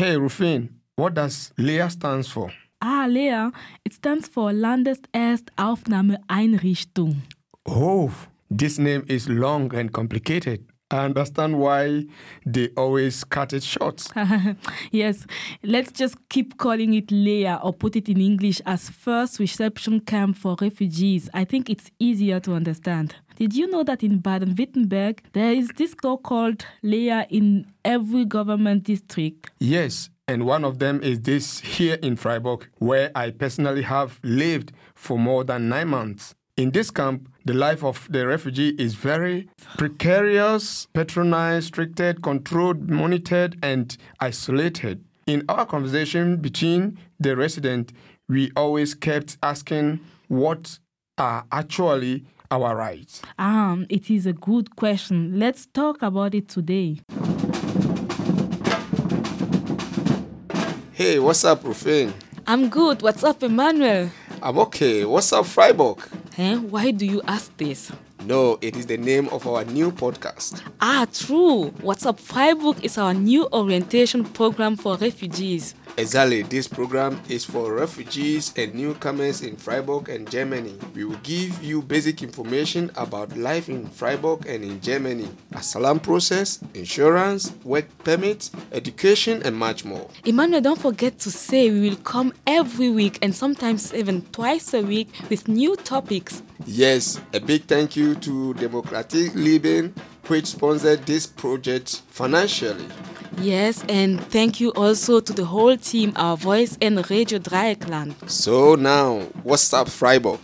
Hey, Rufin, what does LEA stands for? Ah, Lea, it stands for Landeserstaufnahmeeinrichtung. Oh, this name is long and complicated. I understand why they always cut it short. yes, let's just keep calling it Lea or put it in English as First Reception Camp for Refugees. I think it's easier to understand. Did you know that in Baden Württemberg there is this so called Lea in every government district? Yes, and one of them is this here in Freiburg, where I personally have lived for more than nine months. In this camp, the life of the refugee is very precarious, patronized, restricted, controlled, monitored, and isolated. In our conversation between the resident, we always kept asking what are actually our rights. Um, it is a good question. Let's talk about it today. Hey, what's up, Rufin? I'm good. What's up, Emmanuel? I'm okay. What's up, Freiburg? Eh? Why do you ask this? No, it is the name of our new podcast. Ah, true. What's Up Freiburg is our new orientation program for refugees. Exactly, this program is for refugees and newcomers in Freiburg and Germany. We will give you basic information about life in Freiburg and in Germany, asylum process, insurance, work permits, education, and much more. Emmanuel, don't forget to say we will come every week and sometimes even twice a week with new topics. Yes, a big thank you to Demokratie Leben, which sponsored this project financially. Yes, and thank you also to the whole team, our voice and Radio Dreyeckland. So now, what's up, Freiburg?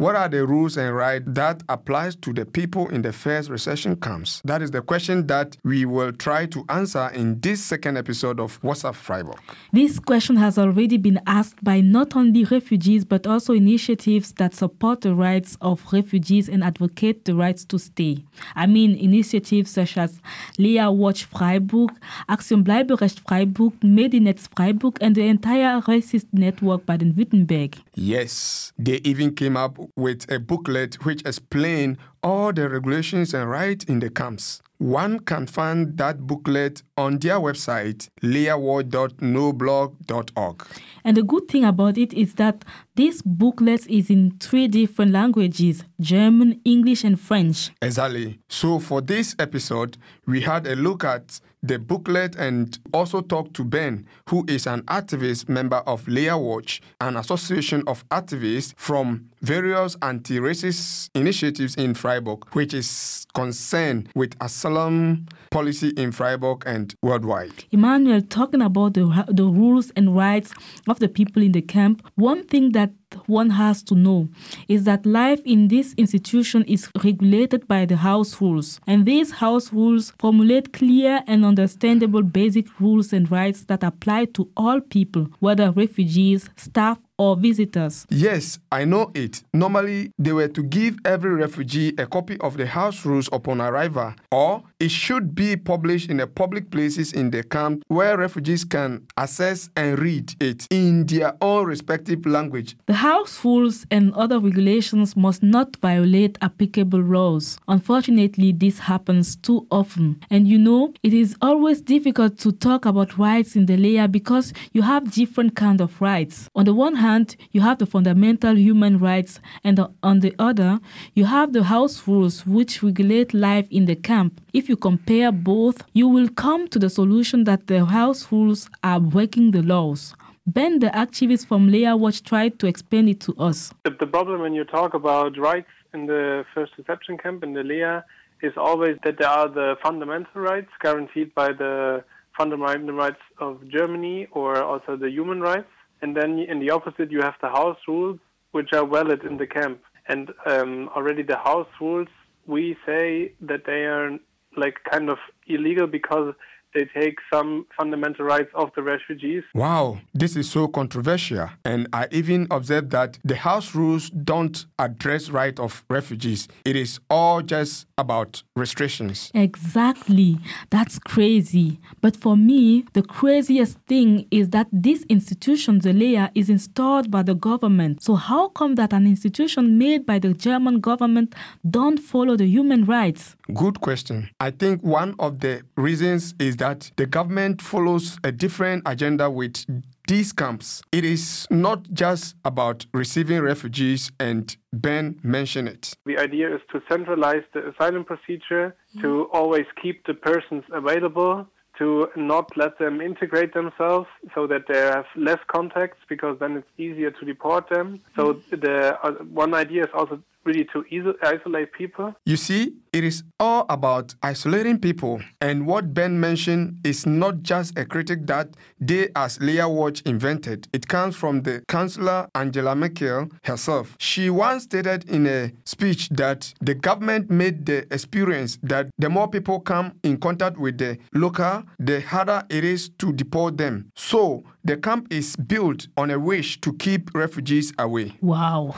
What are the rules and rights that applies to the people in the first reception camps? That is the question that we will try to answer in this second episode of What's Up Freiburg. This question has already been asked by not only refugees but also initiatives that support the rights of refugees and advocate the rights to stay. I mean initiatives such as Lea Watch Freiburg, Aktion Bleiberecht Freiburg, Medinetz Freiburg, and the anti-racist network Baden-Württemberg. Yes, they even came up with a booklet which explain all the regulations and rights in the camps. One can find that booklet on their website, leawatch.noblogs.org. And the good thing about it is that this booklet is in three different languages German, English, and French. Exactly. So for this episode, we had a look at the booklet and also talked to Ben, who is an activist member of Lea Watch, an association of activists from various anti-racist initiatives in Freiburg, which is concerned with asylum policy in Freiburg and worldwide. Emmanuel, talking about the, the rules and rights of the people in the camp, one thing that one has to know is that life in this institution is regulated by the house rules. And these house rules formulate clear and understandable basic rules and rights that apply to all people, whether refugees, staff, or visitors. Yes, I know it. Normally, they were to give every refugee a copy of the house rules upon arrival, or it should be published in the public places in the camp where refugees can access and read it in their own respective language. The house rules and other regulations must not violate applicable laws. Unfortunately, this happens too often. And you know, it is always difficult to talk about rights in the Lea because you have different kind of rights. On the one hand, you have the fundamental human rights, and on the other, you have the house rules which regulate life in the camp. If you compare both, you will come to the solution that the house rules are breaking the laws. Ben, the activist from Lea Watch, tried to explain it to us. The, the problem when you talk about rights in the first reception camp in the Lea is always that there are the fundamental rights guaranteed by the fundamental rights of Germany or also the human rights and then in the opposite you have the house rules which are valid in the camp. And um, already the house rules we say that they are like kind of illegal because they take some fundamental rights of the refugees. Wow, this is so controversial. And I even observed that the house rules don't address right of refugees. It is all just about restrictions. Exactly. That's crazy. But for me, the craziest thing is that this institution, the Lea, is installed by the government. So how come that an institution made by the German government don't follow the human rights? Good question. I think one of the reasons is that the government follows a different agenda with these camps. It is not just about receiving refugees, and Ben mentioned it. The idea is to centralize the asylum procedure, to always keep the persons available to not let them integrate themselves so that they have less contacts because then it's easier to deport them. So the uh, one idea is also really to isolate people. You see, it is all about isolating people. And what Ben mentioned is not just a critic that they, as Lea Watch, invented. It comes from the Chancellor Angela Merkel herself. She once stated in a speech that the government made the experience that the more people come in contact with the local, the harder it is to deport them. So the camp is built on a wish to keep refugees away. Wow.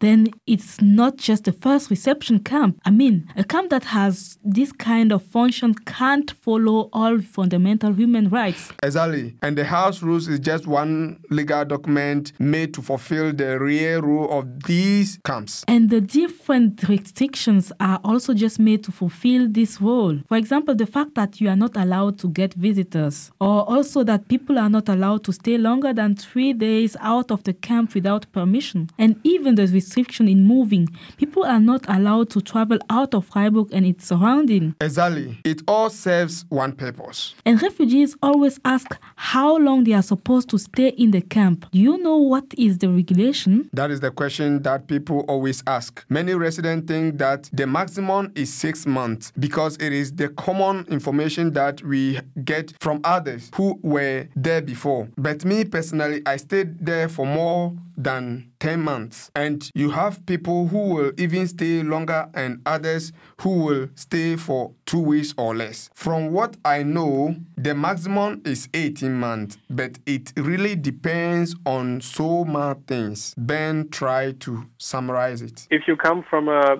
Then it's not just the first reception camp. I mean, a camp that has this kind of function can't follow all fundamental human rights. Exactly. And the house rules is just one legal document made to fulfill the real rule of these camps. And the different restrictions are also just made to fulfill this role. For example, the fact that you are not allowed to get visitors, or also that people are not allowed allowed to stay longer than three days out of the camp without permission. And even the restriction in moving, people are not allowed to travel out of Freiburg and its surrounding. Exactly. It all serves one purpose. And refugees always ask how long they are supposed to stay in the camp. Do you know what is the regulation? That is the question that people always ask. Many residents think that the maximum is six months because it is the common information that we get from others who were there before before. But me personally, I stayed there for more than 10 months. And you have people who will even stay longer and others who will stay for two weeks or less. From what I know, the maximum is 18 months, but it really depends on so many things. Ben tried to summarize it. If you come from a,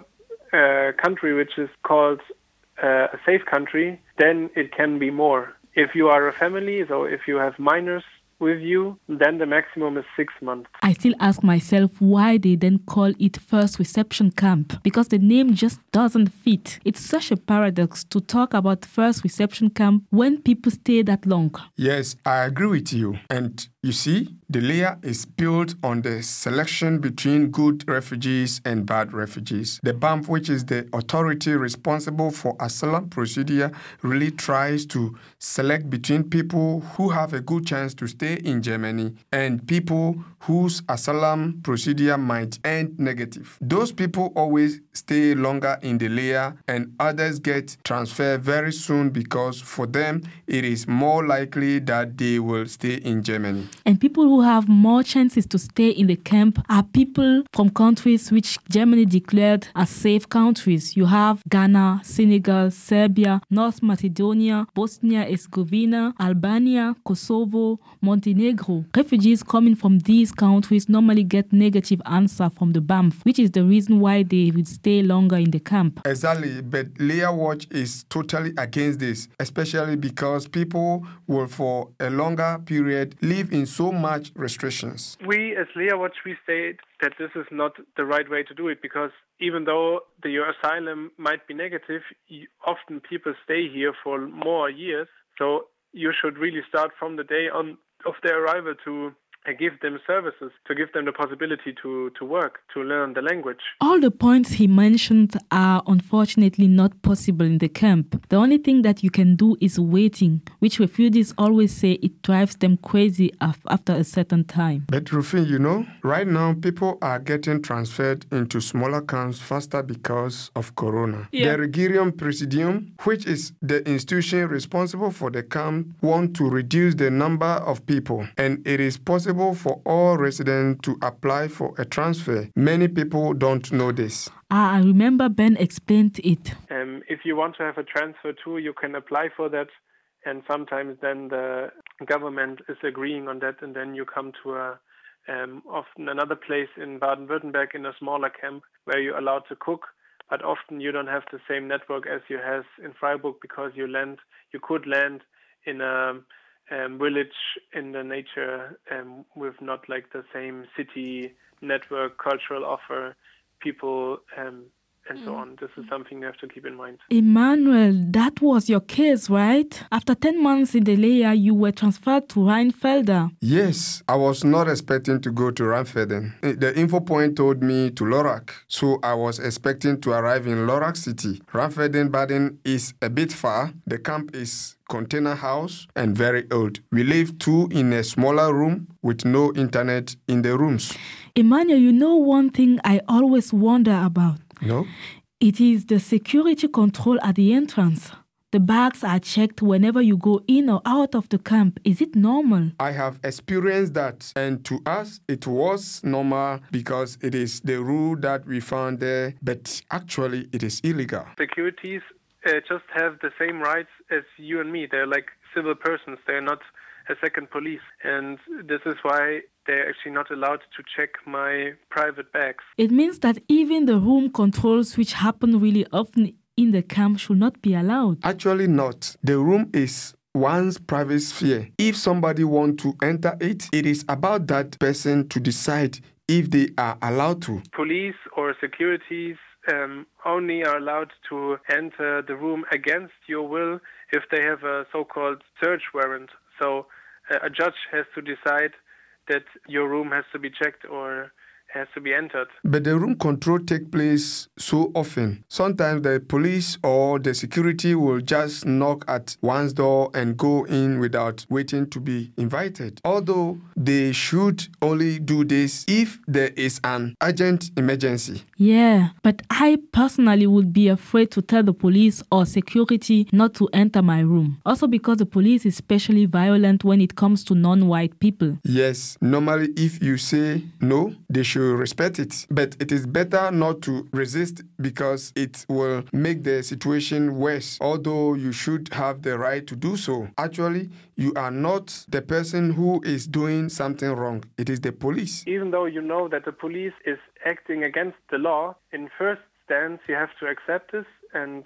a country which is called uh, a safe country, then it can be more. If you are a family, so if you have minors with you, then the maximum is six months. I still ask myself why they then call it first reception camp because the name just doesn't fit. It's such a paradox to talk about first reception camp when people stay that long. Yes, I agree with you. And you see, the Lea is built on the selection between good refugees and bad refugees. The BAMF, which is the authority responsible for asylum procedure, really tries to select between people who have a good chance to stay in Germany and people whose asylum procedure might end negative. Those people always stay longer in the Lea and others get transferred very soon because for them it is more likely that they will stay in Germany. And people who have more chances to stay in the camp are people from countries which Germany declared as safe countries. You have Ghana, Senegal, Serbia, North Macedonia, Bosnia Herzegovina, Albania, Kosovo, Montenegro. Refugees coming from these countries normally get negative answer from the BAMF, which is the reason why they would stay longer in the camp. Exactly, but Lea Watch is totally against this, especially because people will for a longer period live in so much restrictions? We, as Lea Watch, we state that this is not the right way to do it because even though the, your asylum might be negative, often people stay here for more years. So you should really start from the day on of their arrival to give them services, to give them the possibility to, to work, to learn the language. All the points he mentioned are unfortunately not possible in the camp. The only thing that you can do is waiting, which refugees always say it drives them crazy after a certain time. But Rufin, you know, right now people are getting transferred into smaller camps faster because of Corona. Yeah. The Regierungspräsidium, which is the institution responsible for the camp, want to reduce the number of people, and it is possible possible for all residents to apply for a transfer. Many people don't know this. Ah, I remember Ben explained it. Um, if you want to have a transfer too, you can apply for that and sometimes then the government is agreeing on that, and then you come to a um, often another place in Baden-Württemberg in a smaller camp where you're allowed to cook, but often you don't have the same network as you have in Freiburg because you land, you could land in a um, village in the nature um, with not like the same city network, cultural offer, people um, and so mm. on. This is something you have to keep in mind. Emmanuel, that was your case, right? After 10 months in the Lea, you were transferred to Rheinfelden. Yes, I was not expecting to go to Rheinfelden. Eh, the info point told me to Lörrach, so I was expecting to arrive in Lörrach city. Rheinfelden Baden is a bit far. The camp is container house and very old. We live two in a smaller room with no internet in the rooms. Emmanuel, you know one thing I always wonder about. No? It is the security control at the entrance. The bags are checked whenever you go in or out of the camp. Is it normal? I have experienced that, and to us, it was normal because it is the rule that we found there, but actually, it is illegal. Securities uh, just have the same rights as you and me. They're like civil persons, they're not a second police. And this is why they're actually not allowed to check my private bags. It means that even the room controls, which happen really often in the camp, should not be allowed. Actually, not. The room is one's private sphere. If somebody want to enter it, it is about that person to decide if they are allowed to. Police or securities um, only are allowed to enter the room against your will if they have a so-called search warrant. So uh, a judge has to decide that your room has to be checked or has to be entered. But the room control take place so often. Sometimes the police or the security will just knock at one's door and go in without waiting to be invited. Although they should only do this if there is an urgent emergency. Yeah, but I personally would be afraid to tell the police or security not to enter my room. Also because the police is especially violent when it comes to non-white people. Yes, normally if you say no, they should respect it. But it is better not to resist because it will make the situation worse, although you should have the right to do so. Actually, you are not the person who is doing something wrong, it is the police. Even though you know that the police is acting against the law, in first stance you have to accept this and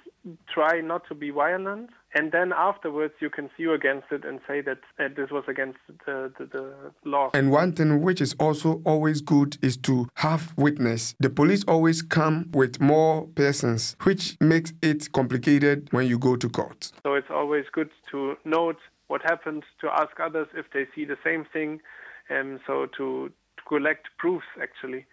try not to be violent. And then afterwards, you can sue against it and say that uh, this was against the, the, the, law. And one thing which is also always good is to have witness. The police always come with more persons, which makes it complicated when you go to court. So it's always good to note what happened, to ask others if they see the same thing, and so to, to collect proofs actually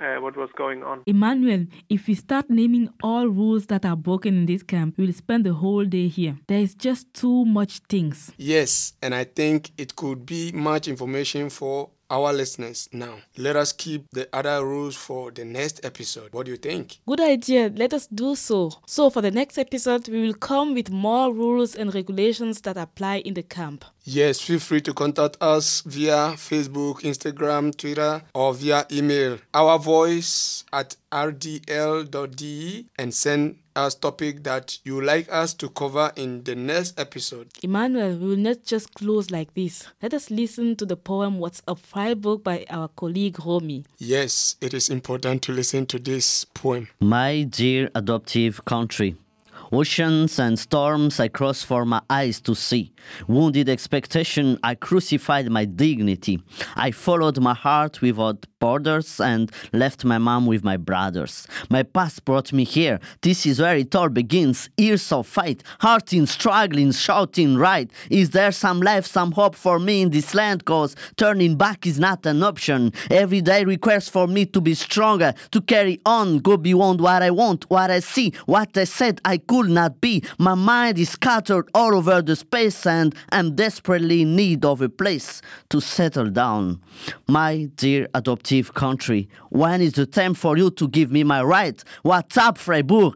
uh, what was going on. Emmanuel, if we start naming all rules that are broken in this camp, we'll spend the whole day here. There is just too much things. Yes, and I think it could be much information for our listeners now. Let us keep the other rules for the next episode. What do you think? Good idea. Let us do so. So, for the next episode, we will come with more rules and regulations that apply in the camp. Yes, feel free to contact us via Facebook, Instagram, Twitter, or via email. Our voice at rdl.de and send us topic that you like us to cover in the next episode. Emmanuel, we will not just close like this. Let us listen to the poem What's Up Freiburg by our colleague Romy. Yes, it is important to listen to this poem. My dear adoptive country. Oceans and storms I crossed for my eyes to see. Wounded expectation, I crucified my dignity. I followed my heart without borders and left my mom with my brothers. My past brought me here. This is where it all begins. Years of fight, hearting, struggling, shouting right. Is there some life, some hope for me in this land? Cause turning back is not an option. Every day requires for me to be stronger, to carry on, go beyond what I want, what I see, what I said I could not be. My mind is scattered all over the space and I'm desperately in need of a place to settle down. My dear adoptive country, when is the time for you to give me my right? What's up, Freiburg?